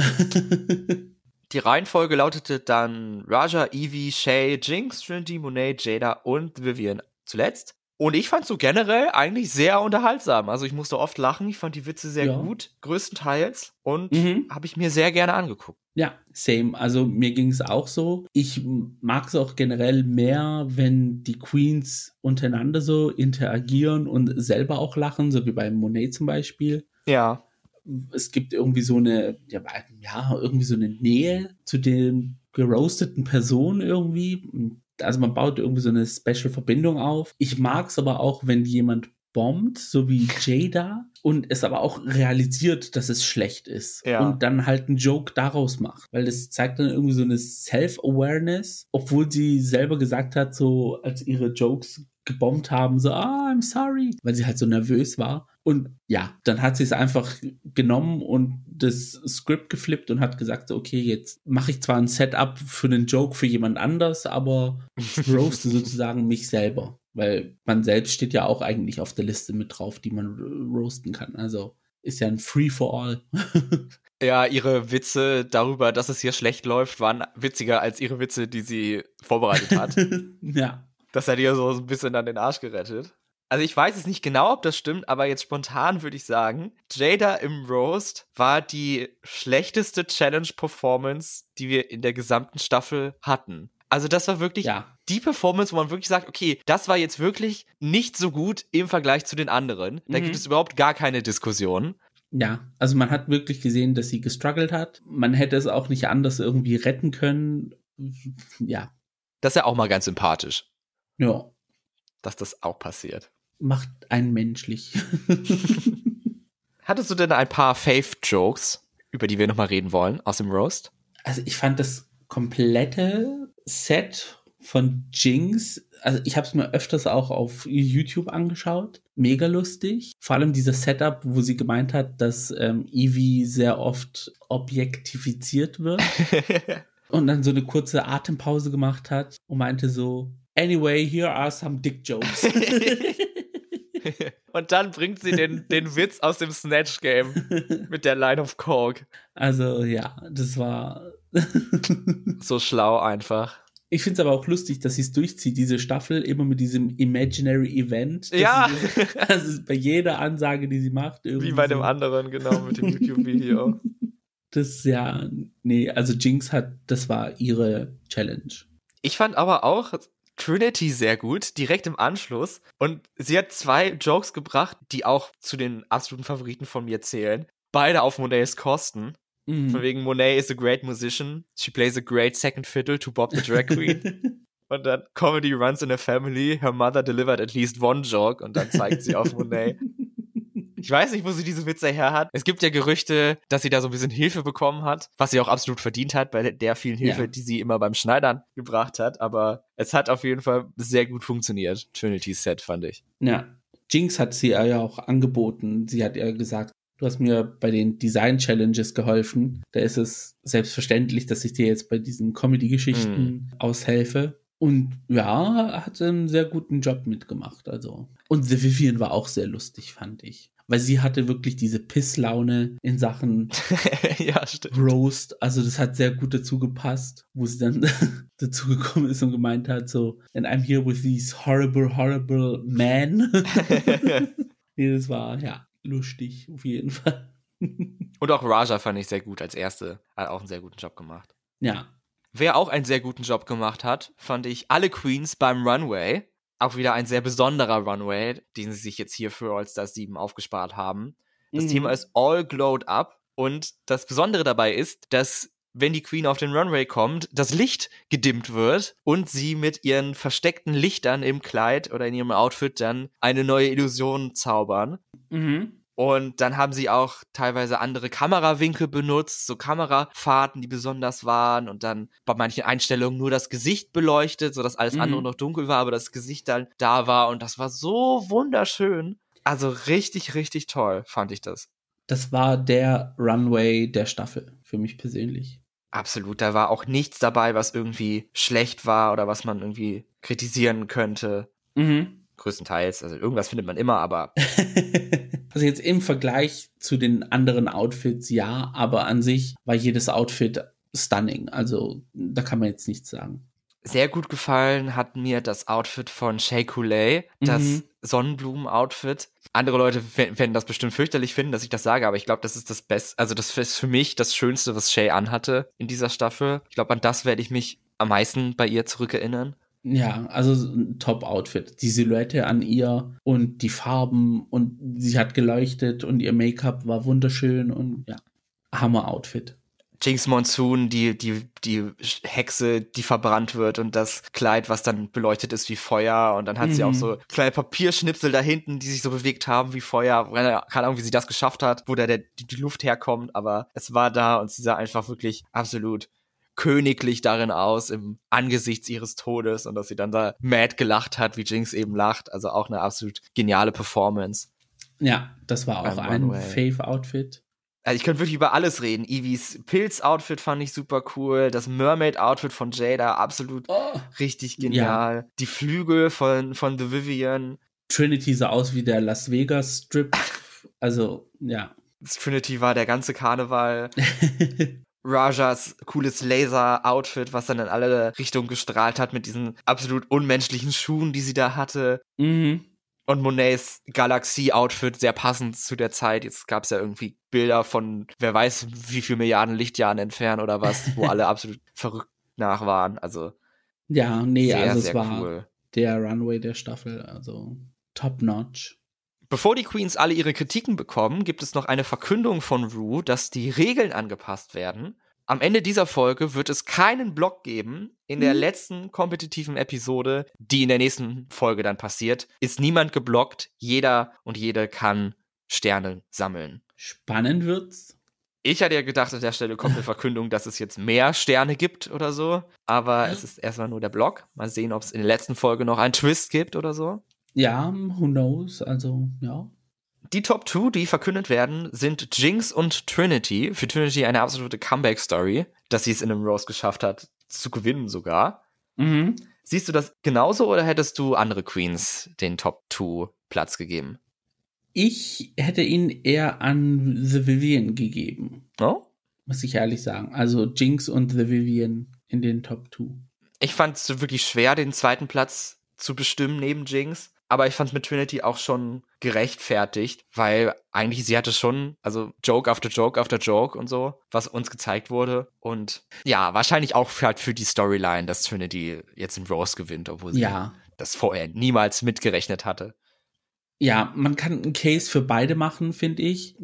Die Reihenfolge lautete dann Raja, Evie, Shay, Jinx, Trinity, Monet, Jada und Vivian zuletzt. Und ich fand so generell eigentlich sehr unterhaltsam. Also ich musste oft lachen. Ich fand die Witze sehr Ja. gut, größtenteils. Und Mhm. habe ich mir sehr gerne angeguckt. Ja, same. Also mir ging es auch so. Ich mag es auch generell mehr, wenn die Queens untereinander so interagieren und selber auch lachen, so wie bei Monet zum Beispiel. Ja. Es gibt irgendwie so eine, ja, ja irgendwie so eine Nähe zu den geroasteten Personen irgendwie. Also man baut irgendwie so eine special Verbindung auf. Ich mag es aber auch, wenn jemand bombt, so wie Jada, und es aber auch realisiert, dass es schlecht ist. Ja. Und dann halt einen Joke daraus macht. Weil das zeigt dann irgendwie so eine Self-Awareness, obwohl sie selber gesagt hat, so als ihre Jokes gebombt haben, so, ah, I'm sorry, weil sie halt so nervös war. Und ja, dann hat sie es einfach genommen und das Skript geflippt und hat gesagt, okay, jetzt mache ich zwar ein Setup für einen Joke für jemand anders, aber roaste sozusagen mich selber. Weil man selbst steht ja auch eigentlich auf der Liste mit drauf, die man roasten kann. Also ist ja ein Free for all. Ja, ihre Witze darüber, dass es hier schlecht läuft, waren witziger als ihre Witze, die sie vorbereitet hat. ja. das hat ihr so ein bisschen an den Arsch gerettet. Also ich weiß es nicht genau, ob das stimmt, aber jetzt spontan würde ich sagen, Jada im Roast war die schlechteste Challenge-Performance, die wir in der gesamten Staffel hatten. Also das war wirklich Ja. die Performance, wo man wirklich sagt, okay, das war jetzt wirklich nicht so gut im Vergleich zu den anderen. Da Mhm. gibt es überhaupt gar keine Diskussion. Ja, also man hat wirklich gesehen, dass sie gestruggelt hat. Man hätte es auch nicht anders irgendwie retten können. Ja, Das ist ja auch mal ganz sympathisch, ja, dass das auch passiert. macht einen menschlich. Hattest du denn ein paar Faith-Jokes, über die wir nochmal reden wollen, aus dem Roast? also ich fand das komplette Set von Jinx, also ich habe es mir öfters auch auf YouTube angeschaut, mega lustig. Vor allem dieses Setup, wo sie gemeint hat, dass ähm, Evie sehr oft objektifiziert wird. Und dann so eine kurze Atempause gemacht hat und meinte so, anyway, here are some dick jokes. Und dann bringt sie den, den Witz aus dem Snatch-Game mit der Line of Coke. Also ja, das war so schlau einfach. Ich finde es aber auch lustig, dass sie es durchzieht, diese Staffel, immer mit diesem Imaginary Event. Ja. Sie, also bei jeder Ansage, die sie macht. Wie bei dem anderen, genau, mit dem YouTube-Video. Das ja, nee, also Jinx hat, das war ihre Challenge. Ich fand aber auch Trinity sehr gut, direkt im Anschluss. Und sie hat zwei Jokes gebracht, die auch zu den absoluten Favoriten von mir zählen. Beide auf Monets Kosten. Mhm. Von wegen Monet is a great musician. She plays a great second fiddle to Bob the Drag Queen. und dann Comedy runs in a family. Her mother delivered at least one joke. Und dann zeigt sie auf Monet. Ich weiß nicht, wo sie diese Witze her hat. Es gibt ja Gerüchte, dass sie da so ein bisschen Hilfe bekommen hat, was sie auch absolut verdient hat bei der vielen Hilfe, ja. die sie immer beim Schneidern gebracht hat. Aber es hat auf jeden Fall sehr gut funktioniert. Trinity's Set, fand ich. Ja. Jinx hat sie ja auch angeboten. Sie hat ja gesagt, Du hast mir bei den Design Challenges geholfen. Da ist es selbstverständlich, dass ich dir jetzt bei diesen Comedy-Geschichten mm. aushelfe. Und ja, hat einen sehr guten Job mitgemacht. Also. Und The Vivian war auch sehr lustig, fand ich. Weil sie hatte wirklich diese Pisslaune in Sachen ja, Roast. Also das hat sehr gut dazu gepasst, wo sie dann dazu gekommen ist und gemeint hat, so, and I'm here with these horrible, horrible men. nee, das war, ja, lustig, auf jeden Fall. Und auch Raja fand ich sehr gut als Erste. Hat auch einen sehr guten Job gemacht. Ja. Wer auch einen sehr guten Job gemacht hat, fand ich alle Queens beim Runway. Auch wieder ein sehr besonderer Runway, den sie sich jetzt hier für All-Star 7 aufgespart haben. Das mhm. Thema ist All Glowed Up. Und das Besondere dabei ist, dass wenn die Queen auf den Runway kommt, das Licht gedimmt wird und sie mit ihren versteckten Lichtern im Kleid oder in ihrem Outfit dann eine neue Illusion zaubern. Mhm. Und dann haben sie auch teilweise andere Kamerawinkel benutzt, so Kamerafahrten, die besonders waren und dann bei manchen Einstellungen nur das Gesicht beleuchtet, sodass alles mhm. andere noch dunkel war, aber das Gesicht dann da war und das war so wunderschön. Also richtig, richtig toll fand ich das. Das war der Runway der Staffel für mich persönlich. Absolut, da war auch nichts dabei, was irgendwie schlecht war oder was man irgendwie kritisieren könnte. Mhm. Größtenteils, also irgendwas findet man immer, aber. also jetzt im Vergleich zu den anderen Outfits, ja, aber an sich war jedes Outfit stunning. Also da kann man jetzt nichts sagen. Sehr gut gefallen hat mir das Outfit von Shea Coulee, das mhm. Sonnenblumen-Outfit. Andere Leute werden das bestimmt fürchterlich finden, dass ich das sage, aber ich glaube, das ist das Beste, also das ist für mich das Schönste, was Shay anhatte in dieser Staffel. Ich glaube, an das werde ich mich am meisten bei ihr zurückerinnern. Ja, also ein Top-Outfit. Die Silhouette an ihr und die Farben und sie hat geleuchtet und ihr Make-up war wunderschön und ja, Hammer-Outfit. Jinx Monsoon, die, die, die Hexe, die verbrannt wird und das Kleid, was dann beleuchtet ist wie Feuer. Und dann hat mhm. sie auch mhm. so kleine Papierschnipsel da hinten, die sich so bewegt haben wie Feuer. Keine Ahnung, wie sie das geschafft hat, wo da der, die, die Luft herkommt, aber es war da und sie sah einfach wirklich absolut königlich darin aus im Angesichts ihres Todes und dass sie dann da mad gelacht hat, wie Jinx eben lacht. Also auch eine absolut geniale Performance. Ja, das war auch ein Fave-Outfit. Also ich könnte wirklich über alles reden. Eevees Pilz-Outfit fand ich super cool. Das Mermaid-Outfit von Jada, absolut oh. richtig genial. Ja. Die Flügel von, von The Vivian. Trinity sah aus wie der Las Vegas-Strip. Also, ja. Trinity war der ganze Karneval. Rajas cooles Laser-Outfit, was dann in alle Richtungen gestrahlt hat mit diesen absolut unmenschlichen Schuhen, die sie da hatte. Mhm. Und Monets Galaxie-Outfit sehr passend zu der Zeit. Jetzt gab es ja irgendwie Bilder von wer weiß wie viel Milliarden Lichtjahren entfernt oder was, wo alle absolut verrückt nach waren. Also ja, nee, sehr, also es war cool. der Runway der Staffel, also top notch. Bevor die Queens alle ihre Kritiken bekommen, gibt es noch eine Verkündung von Rue, dass die Regeln angepasst werden am Ende dieser Folge wird es keinen Block geben. In der mhm. letzten kompetitiven Episode, die in der nächsten Folge dann passiert, ist niemand geblockt. Jeder und jede kann Sterne sammeln. Spannend wird's. Ich hatte ja gedacht, an der Stelle kommt eine Verkündung, dass es jetzt mehr Sterne gibt oder so. Aber es ist erstmal nur der Block. Mal sehen, ob es in der letzten Folge noch einen Twist gibt oder so. Ja, who knows? Also, ja. Die Top 2, die verkündet werden, sind Jinx und Trinity. Für Trinity eine absolute Comeback-Story. dass sie es in einem Rose geschafft hat, zu gewinnen sogar. Mhm. Siehst du das genauso oder hättest du andere Queens den Top 2 Platz gegeben? Ich hätte ihn eher an The Vivian gegeben. Oh? Muss ich ehrlich sagen. Also Jinx und The Vivian in den Top 2. Ich fand es wirklich schwer, den zweiten Platz zu bestimmen neben Jinx. Aber ich fand es mit Trinity auch schon gerechtfertigt, weil eigentlich sie hatte schon, also Joke after Joke after Joke und so, was uns gezeigt wurde. Und ja, wahrscheinlich auch für, halt für die Storyline, dass Trinity jetzt im Rose gewinnt, obwohl sie Ja. das vorher niemals mitgerechnet hatte. Ja, man kann einen Case für beide machen, finde ich.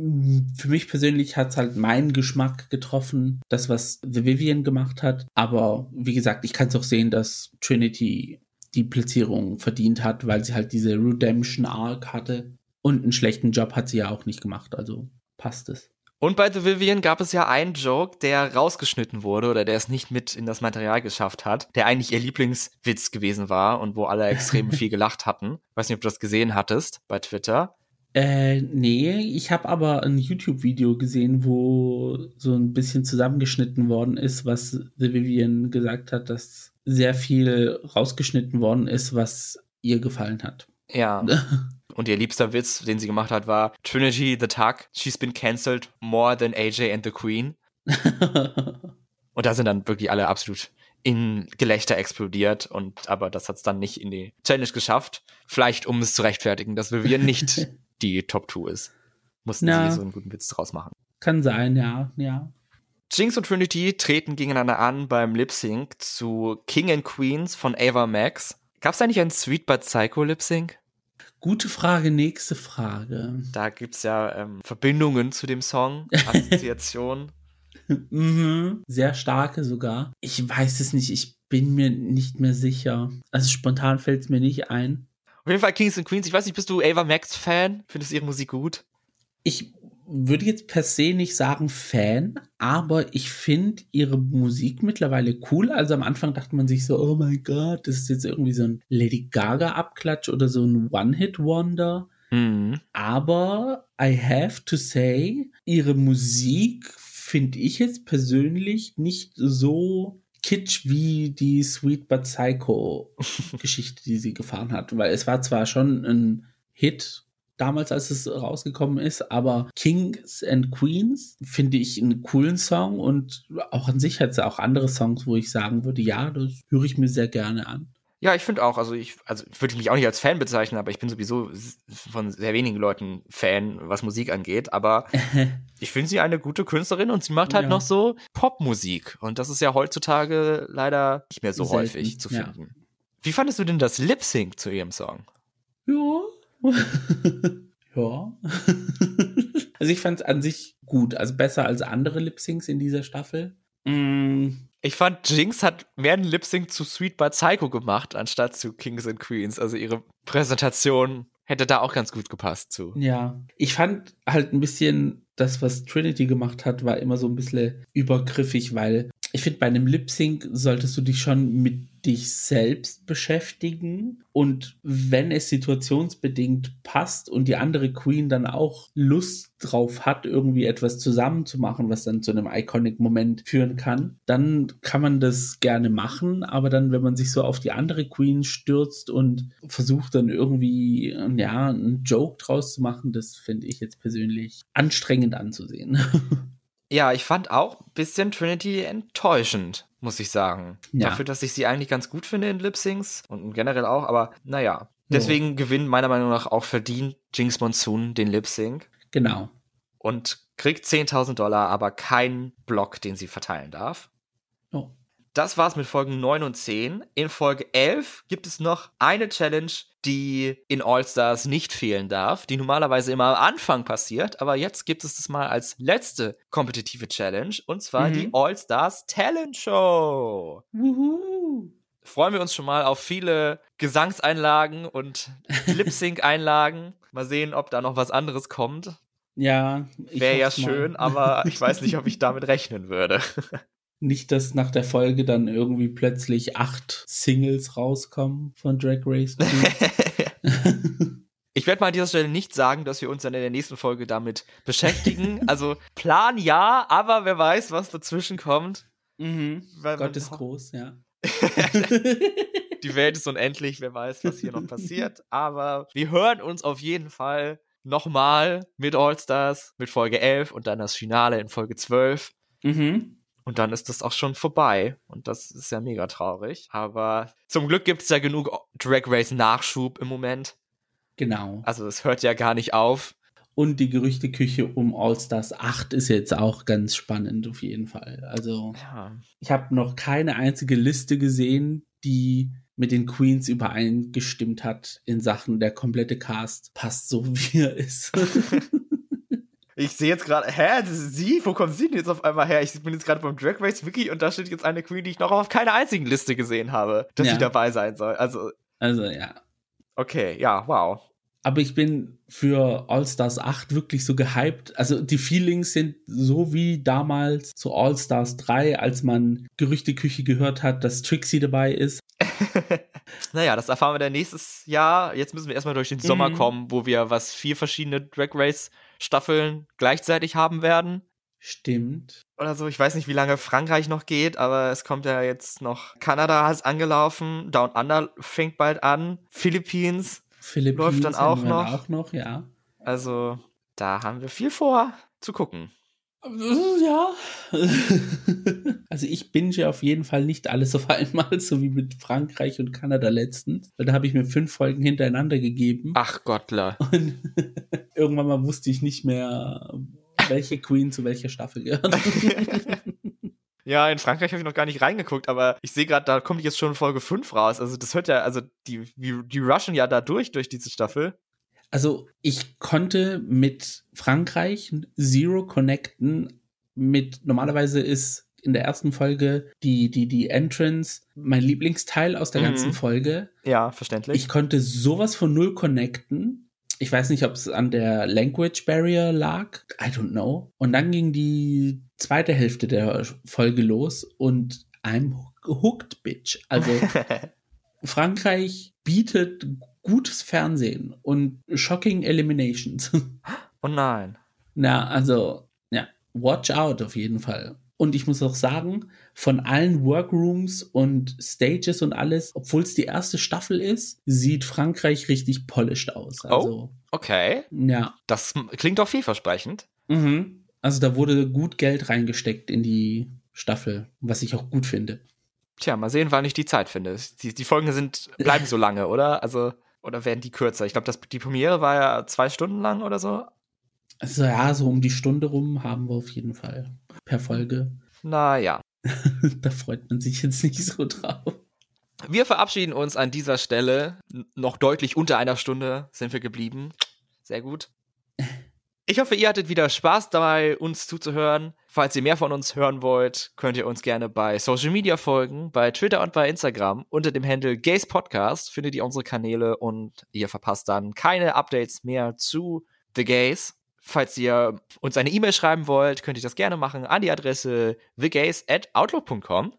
Für mich persönlich hat es halt meinen Geschmack getroffen, das, was The Vivian gemacht hat. Aber wie gesagt, ich kann es auch sehen, dass Trinity die Platzierung verdient hat, weil sie halt diese Redemption Arc hatte. Und einen schlechten Job hat sie ja auch nicht gemacht, also passt es. Und bei The Vivian gab es ja einen Joke, der rausgeschnitten wurde oder der es nicht mit in das Material geschafft hat, der eigentlich ihr Lieblingswitz gewesen war und wo alle extrem viel gelacht hatten. Weiß nicht, ob du das gesehen hattest bei Twitter. Äh, nee, ich habe aber ein YouTube-Video gesehen, wo so ein bisschen zusammengeschnitten worden ist, was The Vivian gesagt hat, dass sehr viel rausgeschnitten worden ist, was ihr gefallen hat. Ja. Und ihr liebster Witz, den sie gemacht hat, war Trinity the Tug, she's been cancelled more than AJ and the Queen. Und da sind dann wirklich alle absolut in Gelächter explodiert und aber das hat es dann nicht in die Challenge geschafft. Vielleicht um es zu rechtfertigen, dass Vivian nicht die Top 2 ist. Mussten Na. sie so einen guten Witz draus machen. Kann sein, ja, ja. Jinx und Trinity treten gegeneinander an beim Lip Sync zu King and Queens von Ava Max. Gab es eigentlich einen Sweet But Psycho Lip Sync? Gute Frage, nächste Frage. Da gibt's ja ähm, Verbindungen zu dem Song, Assoziationen. Mhm. Sehr starke sogar. Ich weiß es nicht, ich bin mir nicht mehr sicher. Also spontan fällt es mir nicht ein. Auf jeden Fall Kings and Queens. Ich weiß nicht, bist du Ava Max Fan? Findest du ihre Musik gut? Ich würde jetzt per se nicht sagen Fan, aber ich finde ihre Musik mittlerweile cool. Also am Anfang dachte man sich so, oh mein Gott, das ist jetzt irgendwie so ein Lady Gaga-Abklatsch oder so ein One-Hit-Wonder. Mhm. Aber I have to say, ihre Musik finde ich jetzt persönlich nicht so kitsch wie die Sweet But Psycho Geschichte, die sie gefahren hat. Weil es war zwar schon ein Hit damals, als es rausgekommen ist, aber Kings and Queens finde ich einen coolen Song und auch an sich hat es auch andere Songs, wo ich sagen würde, ja, das höre ich mir sehr gerne an. Ja, ich finde auch, also ich, also würde ich mich auch nicht als Fan bezeichnen, aber ich bin sowieso von sehr wenigen Leuten Fan, was Musik angeht. Aber ich finde sie eine gute Künstlerin und sie macht halt Ja. noch so Popmusik. Und das ist ja heutzutage leider nicht mehr so Selten, häufig zu ja. finden. Wie fandest du denn das Lip Sync zu ihrem Song? Ja. ja. also ich fand es an sich gut, also besser als andere Lip-Syncs in dieser Staffel. Mm, Ich fand, Jinx hat mehr einen Lip Sync zu Sweet But Psycho gemacht, anstatt zu Kings and Queens. Also ihre Präsentation hätte da auch ganz gut gepasst zu. ja. Ich fand halt ein bisschen das, was Trinity gemacht hat, war immer so ein bisschen übergriffig, weil ich finde, bei einem Lip-Sync solltest du dich schon mit dich selbst beschäftigen. Und wenn es situationsbedingt passt und die andere Queen dann auch Lust drauf hat, irgendwie etwas zusammen zu machen, was dann zu einem Iconic-Moment führen kann, dann kann man das gerne machen. Aber dann, wenn man sich so auf die andere Queen stürzt und versucht dann irgendwie, ja, einen Joke draus zu machen, das finde ich jetzt persönlich anstrengend anzusehen. Ja, ich fand auch ein bisschen Trinity enttäuschend, muss ich sagen. Ja. Dafür, dass ich sie eigentlich ganz gut finde in Lip Syncs und generell auch, aber naja. Deswegen gewinnt meiner Meinung nach auch verdient Jinx Monsoon den Lip Sync genau. und kriegt 10.000 Dollar, aber keinen Block, den sie verteilen darf. Oh. Das war's mit Folgen 9 und 10. In Folge 11 gibt es noch eine Challenge, die in All-Stars nicht fehlen darf, die normalerweise immer am Anfang passiert, aber jetzt gibt es das mal als letzte kompetitive Challenge und zwar Mhm. die All-Stars Talent Show. Wuhu. Freuen wir uns schon mal auf viele Gesangseinlagen und Lip-Sync-Einlagen. Mal sehen, ob da noch was anderes kommt. Ja. Wäre ja hoff's mal. schön, aber ich weiß nicht, ob ich damit rechnen würde. Nicht, dass nach der Folge dann irgendwie plötzlich acht Singles rauskommen von Drag Race. Ich werde mal an dieser Stelle nicht sagen, dass wir uns dann in der nächsten Folge damit beschäftigen. Also Plan ja, aber wer weiß, was dazwischen kommt. Mhm. Gott ist groß, ja. Die Welt ist unendlich, wer weiß, was hier noch passiert. Aber wir hören uns auf jeden Fall nochmal mit All-Stars, mit Folge 11 und dann das Finale in Folge 12. Mhm. Und dann ist das auch schon vorbei. Und das ist ja mega traurig. Aber zum Glück gibt es ja genug Drag Race Nachschub im Moment. Genau. Also es hört ja gar nicht auf. Und die Gerüchteküche um All-Stars 8 ist jetzt auch ganz spannend auf jeden Fall. Also Ja. ich habe noch keine einzige Liste gesehen, die mit den Queens übereingestimmt hat in Sachen der komplette Cast passt so wie er ist. Ich sehe jetzt gerade, hä, das ist sie? Wo kommt sie denn jetzt auf einmal her? Ich bin jetzt gerade beim Drag Race Wiki und da steht jetzt eine Queen, die ich noch auf keiner einzigen Liste gesehen habe, dass Ja. sie dabei sein soll. Also, also ja. okay, ja, wow. Aber ich bin für All-Stars 8 wirklich so gehypt. Also die Feelings sind so wie damals zu All-Stars 3, als man Gerüchteküche gehört hat, dass Trixie dabei ist. Naja, das erfahren wir dann nächstes Jahr. Jetzt müssen wir erstmal durch den Sommer Mhm. kommen, wo wir was vier verschiedene Drag Race Staffeln gleichzeitig haben werden. Stimmt. Oder so. Ich weiß nicht, wie lange Frankreich noch geht, aber es kommt ja jetzt noch. Kanada ist angelaufen, Down Under fängt bald an, Philippines. Philippines Läuft dann auch noch. auch noch, ja. Also, da haben wir viel vor zu gucken. Ja. Also ich binge auf jeden Fall nicht alles auf einmal, so wie mit Frankreich und Kanada letztens. Weil da habe ich mir fünf Folgen hintereinander gegeben. Ach Gottler. Und irgendwann mal wusste ich nicht mehr, welche Queen zu welcher Staffel gehört. Ja, in Frankreich habe ich noch gar nicht reingeguckt, aber ich sehe gerade, da kommt jetzt schon Folge 5 raus. Also das hört ja, also die, die, die rushen ja da durch, durch diese Staffel. Also ich konnte mit Frankreich Zero connecten. Mit normalerweise ist in der ersten Folge die, die, die Entrance mein Lieblingsteil aus der Mhm. ganzen Folge. Ja, verständlich. Ich konnte sowas von null connecten. Ich weiß nicht, ob es an der Language Barrier lag. I don't know. Und dann ging die zweite Hälfte der Folge los und I'm hooked, bitch. Also Frankreich bietet gutes Fernsehen und shocking Eliminations. oh nein. Na, also, ja, watch out auf jeden Fall. Und ich muss auch sagen, von allen Workrooms und Stages und alles, obwohl es die erste Staffel ist, sieht Frankreich richtig polished aus. Also, Okay. ja. Das klingt doch vielversprechend. Mhm. Also da wurde gut Geld reingesteckt in die Staffel, was ich auch gut finde. Tja, mal sehen, wann ich die Zeit finde. Die, die Folgen sind, bleiben so lange, oder? Also, oder werden die kürzer? Ich glaube, die Premiere war ja zwei Stunden lang oder so. Also ja, so um die Stunde rum haben wir auf jeden Fall per Folge. Naja. da freut man sich jetzt nicht so drauf. Wir verabschieden uns an dieser Stelle. Noch deutlich unter einer Stunde sind wir geblieben. Sehr gut. Ich hoffe, ihr hattet wieder Spaß dabei, uns zuzuhören. Falls ihr mehr von uns hören wollt, könnt ihr uns gerne bei Social Media folgen, bei Twitter und bei Instagram. Unter dem Handle Gays Podcast findet ihr unsere Kanäle und ihr verpasst dann keine Updates mehr zu The Gays. Falls ihr uns eine E-Mail schreiben wollt, könnt ihr das gerne machen an die Adresse thegays at outlook.com.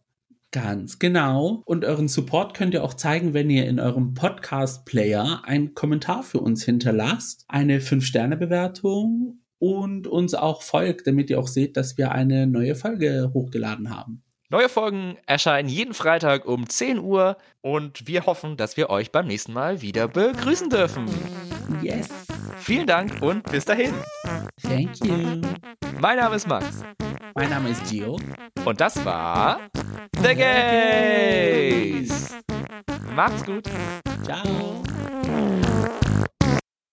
Ganz genau. Und euren Support könnt ihr auch zeigen, wenn ihr in eurem Podcast-Player einen Kommentar für uns hinterlasst, eine 5-Sterne-Bewertung und uns auch folgt, damit ihr auch seht, dass wir eine neue Folge hochgeladen haben. Neue Folgen erscheinen jeden Freitag um 10 Uhr und wir hoffen, dass wir euch beim nächsten Mal wieder begrüßen dürfen. Yes. Vielen Dank und bis dahin. Thank you. Mein Name ist Max Mein Name ist Gio. und das war The Gays. Macht's gut. Ciao.